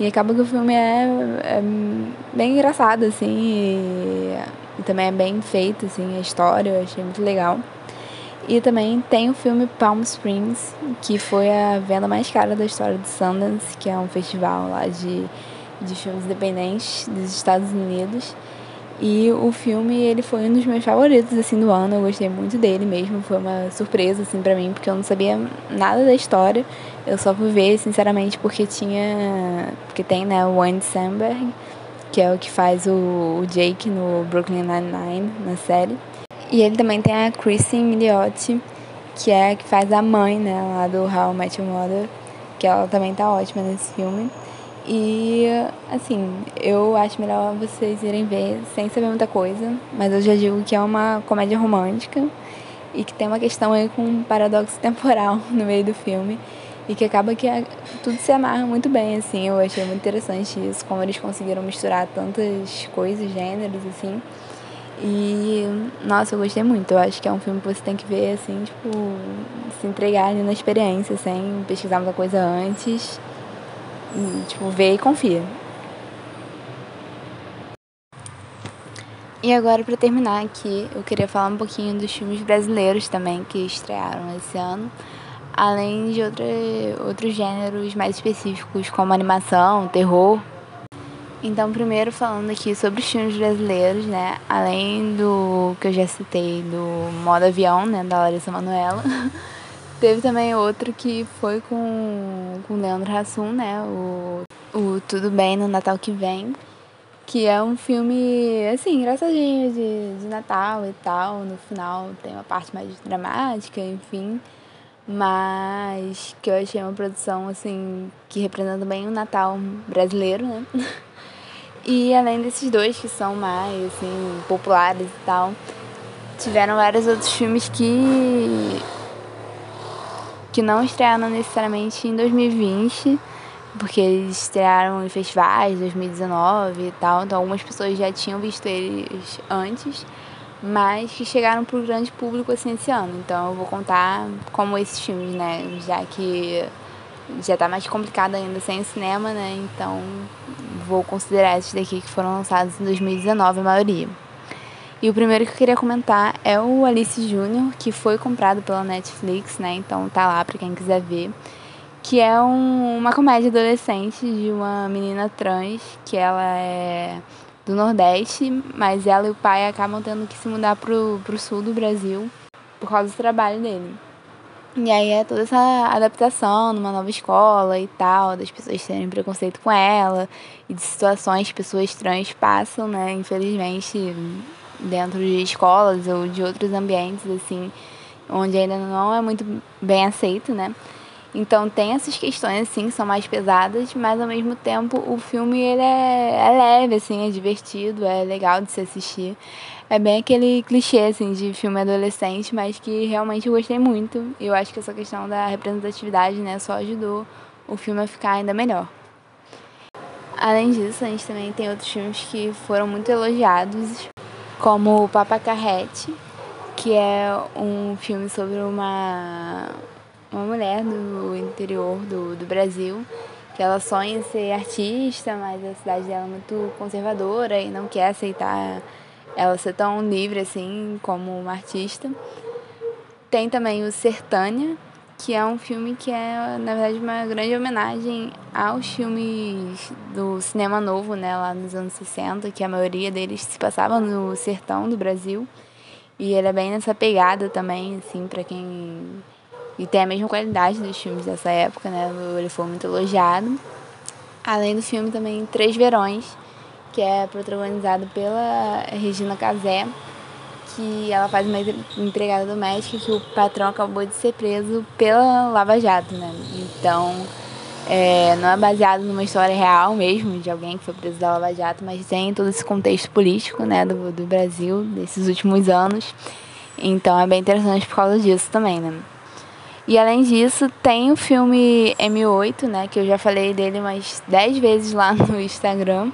E acaba que o filme é, é bem engraçado, assim, e, e, também é bem feito, assim, a história, eu achei muito legal. E também tem o filme Palm Springs, que foi a venda mais cara da história do Sundance, que é um festival lá de, de filmes independentes dos Estados Unidos. E o filme, ele foi um dos meus favoritos, assim, do ano. Eu gostei muito dele mesmo. Foi uma surpresa, assim, pra mim, porque eu não sabia nada da história. Eu só fui ver, sinceramente, porque tinha... Porque tem, né, o Andy Samberg, que é o que faz o, o Jake no Brooklyn Nine-Nine, na série. E ele também tem a Kristen Milioti, que é a que faz a mãe, né, lá do How I Met Your Mother. Que ela também tá ótima nesse filme. E, assim, eu acho melhor vocês irem ver sem saber muita coisa, mas eu já digo que é uma comédia romântica e que tem uma questão aí com um paradoxo temporal no meio do filme e que acaba que tudo se amarra muito bem, assim. Eu achei muito interessante isso, como eles conseguiram misturar tantas coisas, gêneros, assim. E, nossa, eu gostei muito. Eu acho que é um filme que você tem que ver, assim, tipo, se entregar ali na experiência, sem pesquisar muita coisa antes tipo, vê e confia. E agora, para terminar aqui, eu queria falar um pouquinho dos filmes brasileiros também que estrearam esse ano, além de outra, outros gêneros mais específicos, como animação, terror. Então, primeiro falando aqui sobre os filmes brasileiros, né? Além do que eu já citei, do Modo Avião, né? Da Larissa Manoela. Teve também outro que foi com o Leandro Hassum, né? O, o Tudo Bem no Natal que Vem. Que é um filme, assim, engraçadinho de, de Natal e tal. No final tem uma parte mais dramática, enfim. Mas que eu achei uma produção, assim, que representa bem o Natal brasileiro, né? E além desses dois que são mais, assim, populares e tal, tiveram vários outros filmes que que não estrearam necessariamente em 2020, porque eles estrearam em festivais 2019 e tal, então algumas pessoas já tinham visto eles antes, mas que chegaram para o grande público assim esse ano. Então eu vou contar como esses filmes, né? Já que já está mais complicado ainda sem cinema, né? Então vou considerar esses daqui que foram lançados em 2019, a maioria. E o primeiro que eu queria comentar é o Alice Júnior, que foi comprado pela Netflix, né? Então tá lá para quem quiser ver. Que é um, uma comédia adolescente de uma menina trans, que ela é do Nordeste, mas ela e o pai acabam tendo que se mudar pro, pro sul do Brasil por causa do trabalho dele. E aí é toda essa adaptação numa nova escola e tal, das pessoas terem preconceito com ela e de situações que pessoas trans passam, né, infelizmente, dentro de escolas ou de outros ambientes, assim, onde ainda não é muito bem aceito, né. Então tem essas questões assim que são mais pesadas, mas ao mesmo tempo o filme ele é, é leve, assim, é divertido, é legal de se assistir. É bem aquele clichê assim de filme adolescente, mas que realmente eu gostei muito. Eu acho que essa questão da representatividade, né, só ajudou o filme a ficar ainda melhor. Além disso, a gente também tem outros filmes que foram muito elogiados, como o Papa Carrete, que é um filme sobre uma uma mulher do interior do, do Brasil que ela sonha ser artista, mas a cidade dela é muito conservadora e não quer aceitar ela ser tão livre assim como uma artista. Tem também o Sertânia, que é um filme que é, na verdade, uma grande homenagem aos filmes do cinema novo, né, lá nos anos 60, que a maioria deles se passavam no sertão do Brasil. E ele é bem nessa pegada também, assim, para quem e tem a mesma qualidade dos filmes dessa época, né? Ele foi muito elogiado. Além do filme também Três Verões, que é protagonizado pela Regina Casé, que ela faz uma empregada doméstica que o patrão acabou de ser preso pela Lava Jato, né? Então, é, não é baseado numa história real mesmo, de alguém que foi preso da Lava Jato, mas tem todo esse contexto político, né, do, do Brasil, desses últimos anos. Então, é bem interessante por causa disso também, né? E além disso, tem o filme M8, né, que eu já falei dele umas 10 vezes lá no Instagram,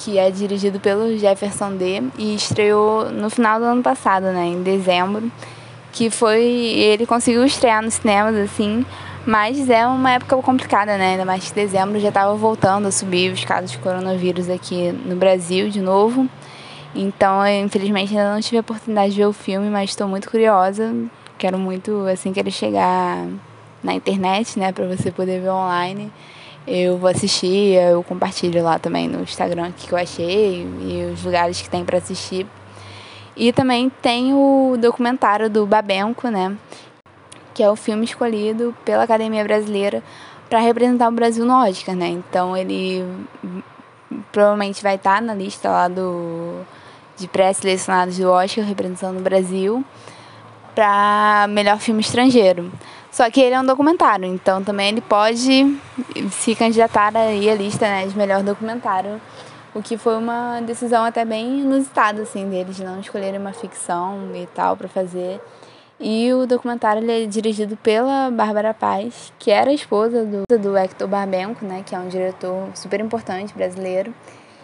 que é dirigido pelo Jefferson D e estreou no final do ano passado, né, em dezembro, que foi ele conseguiu estrear nos cinemas assim, mas é uma época complicada, né, ainda mais que dezembro já estava voltando a subir os casos de coronavírus aqui no Brasil de novo. Então, eu, infelizmente ainda não tive a oportunidade de ver o filme, mas estou muito curiosa quero muito, assim que ele chegar na internet, né, para você poder ver online, eu vou assistir, eu compartilho lá também no Instagram que eu achei e os lugares que tem para assistir. E também tem o documentário do Babenco, né, que é o filme escolhido pela Academia Brasileira para representar o Brasil no Oscar, né? Então ele provavelmente vai estar na lista lá do de pré-selecionados do Oscar representando o Brasil para melhor filme estrangeiro. Só que ele é um documentário, então também ele pode se candidatar aí à lista né, de melhor documentário, o que foi uma decisão até bem inusitada assim deles de não escolherem uma ficção e tal para fazer. E o documentário ele é dirigido pela Bárbara Paz, que era esposa do, do Hector Barbenco, né, que é um diretor super importante brasileiro.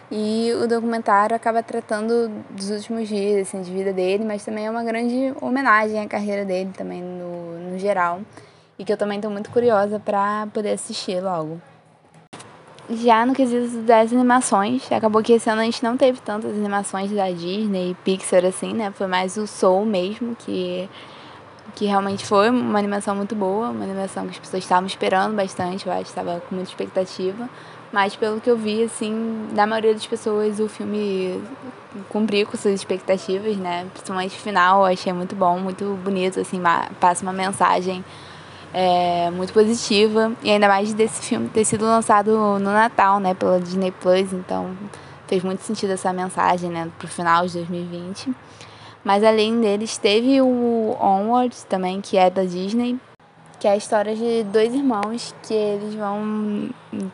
E o documentário acaba tratando dos últimos dias assim, de vida dele, mas também é uma grande homenagem à carreira dele também no, no geral. E que eu também estou muito curiosa para poder assistir logo. Já no quesito das animações, acabou que esse ano a gente não teve tantas animações da Disney e Pixar assim, né? Foi mais o Soul mesmo, que, que realmente foi uma animação muito boa, uma animação que as pessoas estavam esperando bastante, eu acho, estava com muita expectativa. Mas pelo que eu vi, assim, da maioria das pessoas, o filme cumpriu com suas expectativas, né? Principalmente o final, achei muito bom, muito bonito, assim, passa uma mensagem é, muito positiva. E ainda mais desse filme ter sido lançado no Natal, né, pela Disney Plus, então fez muito sentido essa mensagem, né, pro final de 2020. Mas além deles, teve o Onward também, que é da Disney, que é a história de dois irmãos que eles vão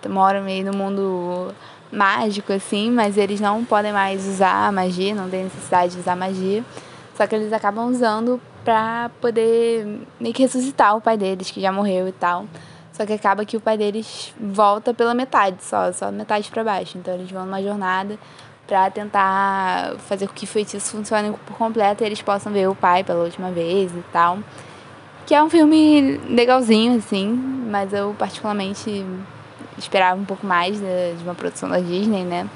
moram meio no mundo mágico assim, mas eles não podem mais usar magia, não tem necessidade de usar magia. Só que eles acabam usando pra poder meio que ressuscitar o pai deles, que já morreu e tal. Só que acaba que o pai deles volta pela metade, só, só metade para baixo. Então eles vão numa jornada para tentar fazer com que o feitiço funcione por completo e eles possam ver o pai pela última vez e tal. Que é um filme legalzinho, assim, mas eu particularmente esperava um pouco mais de, de uma produção da Disney, né?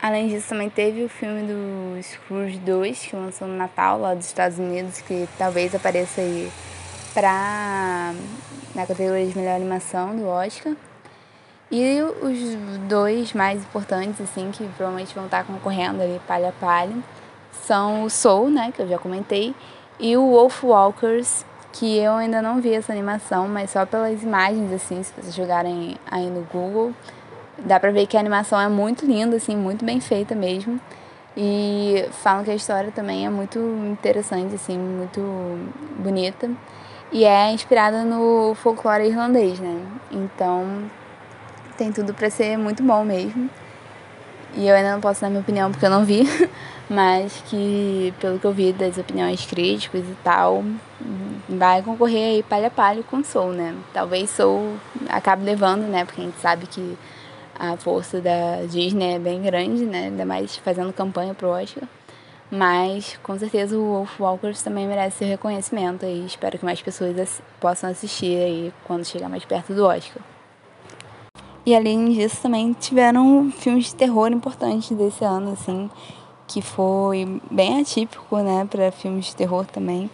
Além disso, também teve o filme do Scrooge 2, que lançou no Natal, lá dos Estados Unidos, que talvez apareça aí pra, na categoria de melhor animação do Oscar. E os dois mais importantes, assim, que provavelmente vão estar concorrendo ali palha a palha, são o Soul, né, que eu já comentei, e o Wolf Walkers, que eu ainda não vi essa animação, mas só pelas imagens, assim, se vocês jogarem aí no Google, dá pra ver que a animação é muito linda, assim, muito bem feita mesmo. E falam que a história também é muito interessante, assim, muito bonita. E é inspirada no folclore irlandês, né? Então tem tudo para ser muito bom mesmo. E eu ainda não posso dar minha opinião porque eu não vi, mas que pelo que eu vi das opiniões críticas e tal, vai concorrer aí palha a palha com Soul, né? Talvez Soul acabe levando, né? Porque a gente sabe que a força da Disney é bem grande, né? Ainda mais fazendo campanha pro Oscar. Mas com certeza o Wolf Walkers também merece seu reconhecimento e espero que mais pessoas possam assistir aí quando chegar mais perto do Oscar. E além disso, também tiveram filmes de terror importantes desse ano, assim, que foi bem atípico, né, para filmes de terror também.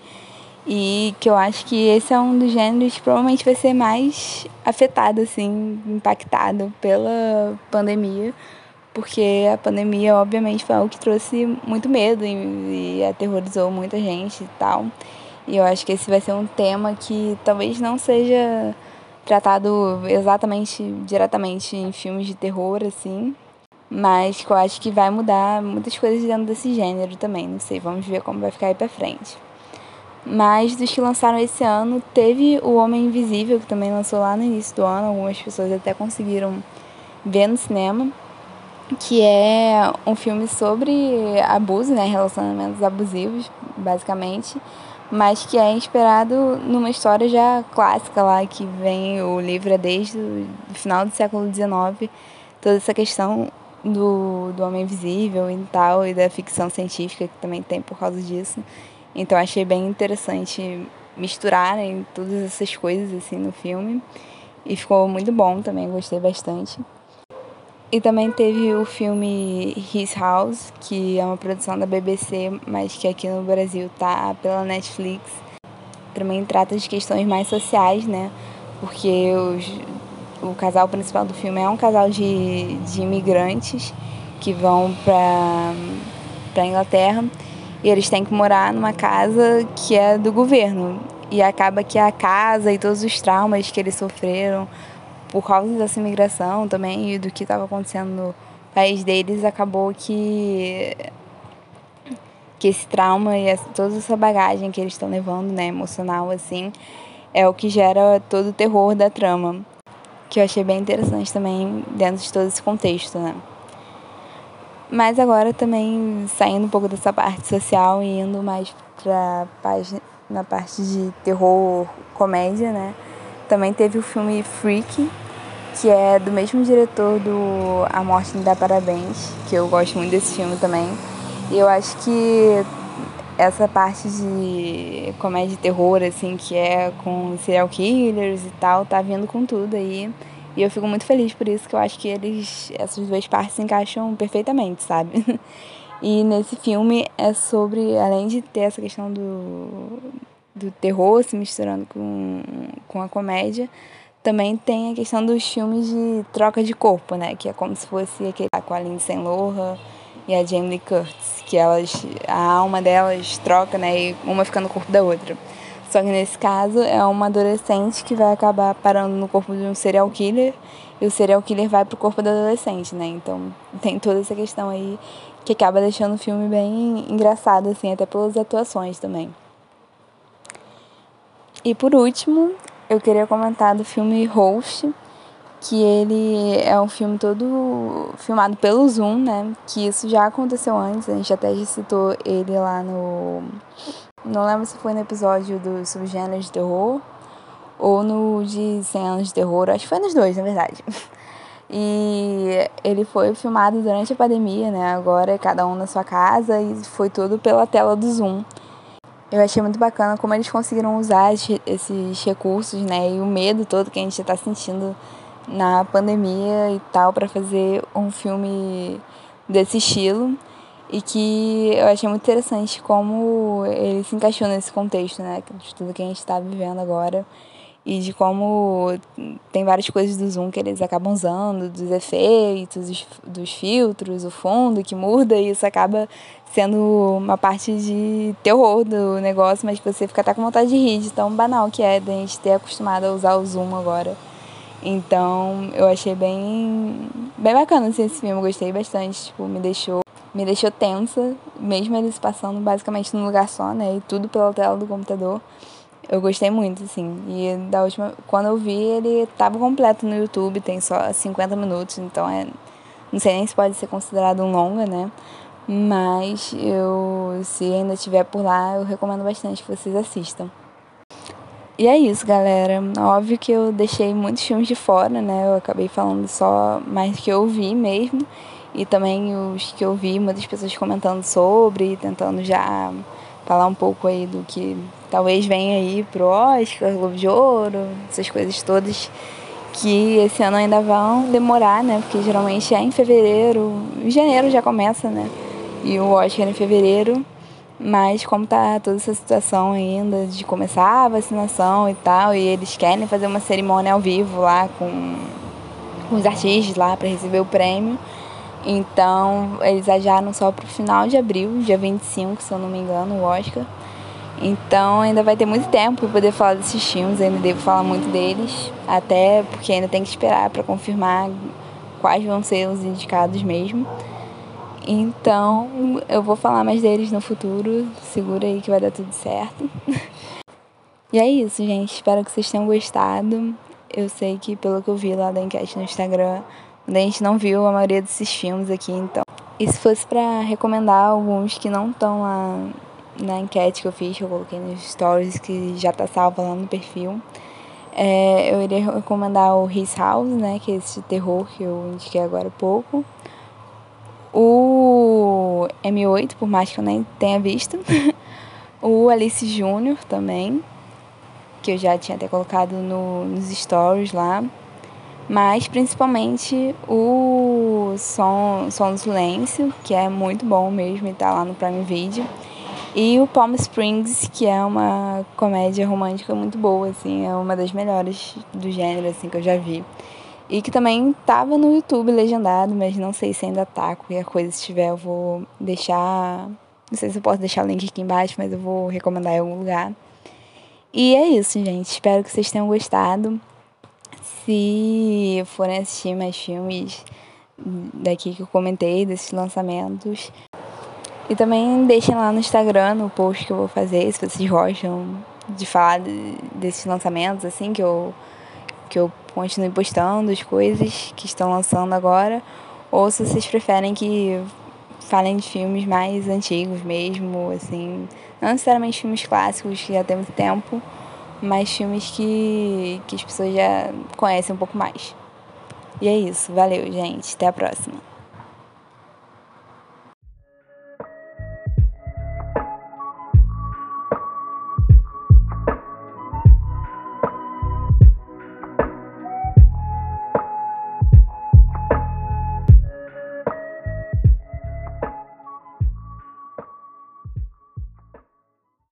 E que eu acho que esse é um dos gêneros que provavelmente vai ser mais afetado, assim, impactado pela pandemia, porque a pandemia, obviamente, foi algo que trouxe muito medo e, e aterrorizou muita gente e tal. E eu acho que esse vai ser um tema que talvez não seja tratado exatamente, diretamente em filmes de terror, assim, mas que eu acho que vai mudar muitas coisas dentro desse gênero também, não sei, vamos ver como vai ficar aí pra frente. Mas dos que lançaram esse ano, teve O Homem Invisível, que também lançou lá no início do ano, algumas pessoas até conseguiram ver no cinema, que é um filme sobre abuso, né, relacionamentos abusivos, basicamente, mas que é inspirado numa história já clássica lá, que vem, o livro desde o final do século XIX, toda essa questão do, do homem invisível e tal, e da ficção científica que também tem por causa disso. Então achei bem interessante misturarem todas essas coisas assim no filme. E ficou muito bom também, gostei bastante. E também teve o filme His House, que é uma produção da BBC, mas que aqui no Brasil tá pela Netflix. Também trata de questões mais sociais, né? Porque os, o casal principal do filme é um casal de, de imigrantes que vão para para Inglaterra e eles têm que morar numa casa que é do governo. E acaba que a casa e todos os traumas que eles sofreram por causa dessa imigração também e do que estava acontecendo no país deles, acabou que que esse trauma e essa, toda essa bagagem que eles estão levando, né, emocional assim, é o que gera todo o terror da trama, que eu achei bem interessante também dentro de todo esse contexto, né? Mas agora também saindo um pouco dessa parte social e indo mais para na parte de terror, comédia, né? Também teve o filme Freak, que é do mesmo diretor do A Morte Me Dá Parabéns, que eu gosto muito desse filme também. E eu acho que essa parte de comédia e terror, assim, que é com serial killers e tal, tá vindo com tudo aí. E eu fico muito feliz por isso, que eu acho que eles, essas duas partes se encaixam perfeitamente, sabe? E nesse filme é sobre, além de ter essa questão do, do terror se misturando com, com a comédia, também tem a questão dos filmes de troca de corpo, né? Que é como se fosse aquele com a Lindsay Lohan e a Jamie Curtis, que elas, a alma delas troca, né? E uma fica no corpo da outra. Só que nesse caso é uma adolescente que vai acabar parando no corpo de um serial killer e o serial killer vai pro corpo da adolescente, né? Então tem toda essa questão aí que acaba deixando o filme bem engraçado, assim, até pelas atuações também. E por último, eu queria comentar do filme Host, que ele é um filme todo filmado pelo Zoom, né? Que isso já aconteceu antes, a gente até já citou ele lá no. Não lembro se foi no episódio do subgênero de terror ou no de 100 anos de terror, acho que foi nos dois, na verdade. E ele foi filmado durante a pandemia, né? Agora cada um na sua casa e foi tudo pela tela do Zoom. Eu achei muito bacana como eles conseguiram usar esses recursos, né? E o medo todo que a gente está sentindo na pandemia e tal para fazer um filme desse estilo e que eu achei muito interessante como ele se encaixou nesse contexto, né, de tudo que a gente está vivendo agora e de como tem várias coisas do Zoom que eles acabam usando, dos efeitos, dos filtros, o fundo que muda e isso acaba sendo uma parte de terror do negócio, mas que você fica até com vontade de rir, de tão banal que é da gente ter acostumado a usar o Zoom agora. Então eu achei bem, bem bacana assim, esse filme, eu gostei bastante, tipo, me deixou, me deixou tensa, mesmo eles passando basicamente num lugar só, né? E tudo pela tela do computador. Eu gostei muito, assim. E da última. Quando eu vi, ele tava completo no YouTube, tem só 50 minutos, então é. Não sei nem se pode ser considerado um longa, né? Mas eu, se ainda estiver por lá, eu recomendo bastante que vocês assistam. E é isso, galera. Óbvio que eu deixei muitos filmes de fora, né? Eu acabei falando só mais que eu vi mesmo. E também os que eu vi, muitas pessoas comentando sobre, tentando já falar um pouco aí do que talvez venha aí pro Oscar, Globo de Ouro, essas coisas todas que esse ano ainda vão demorar, né? Porque geralmente é em fevereiro, em janeiro já começa, né? E o Oscar é em fevereiro. Mas como tá toda essa situação ainda de começar a vacinação e tal, e eles querem fazer uma cerimônia ao vivo lá com, com os artistas lá para receber o prêmio. Então, eles adiaram só pro final de abril, dia 25, se eu não me engano, o Oscar. Então, ainda vai ter muito tempo para poder falar desses filmes, ainda devo falar muito deles, até porque ainda tem que esperar para confirmar quais vão ser os indicados mesmo. Então, eu vou falar mais deles no futuro. Segura aí que vai dar tudo certo. e é isso, gente. Espero que vocês tenham gostado. Eu sei que, pelo que eu vi lá da enquete no Instagram, a gente não viu a maioria desses filmes aqui, então. E se fosse para recomendar alguns que não estão lá na enquete que eu fiz, que eu coloquei nos stories, que já tá salva lá no perfil, é, eu iria recomendar o His House, né, que é esse terror que eu indiquei agora há pouco. O M8, por mais que eu nem tenha visto. o Alice Júnior também, que eu já tinha até colocado no, nos stories lá mas principalmente o Som, Som do Silêncio, que é muito bom mesmo e tá lá no Prime Video. E o Palm Springs, que é uma comédia romântica muito boa, assim, é uma das melhores do gênero, assim, que eu já vi. E que também tava no YouTube legendado, mas não sei se ainda tá, qualquer coisa se tiver eu vou deixar... Não sei se eu posso deixar o link aqui embaixo, mas eu vou recomendar em algum lugar. E é isso, gente. Espero que vocês tenham gostado se forem assistir mais filmes daqui que eu comentei, desses lançamentos. E também deixem lá no Instagram, no post que eu vou fazer, se vocês gostam de falar de, desses lançamentos, assim, que eu, que eu continue postando as coisas que estão lançando agora. Ou se vocês preferem que falem de filmes mais antigos mesmo, assim, não necessariamente filmes clássicos que já tem muito tempo, mas filmes que, que as pessoas já conhecem um pouco mais. E é isso. Valeu, gente. Até a próxima.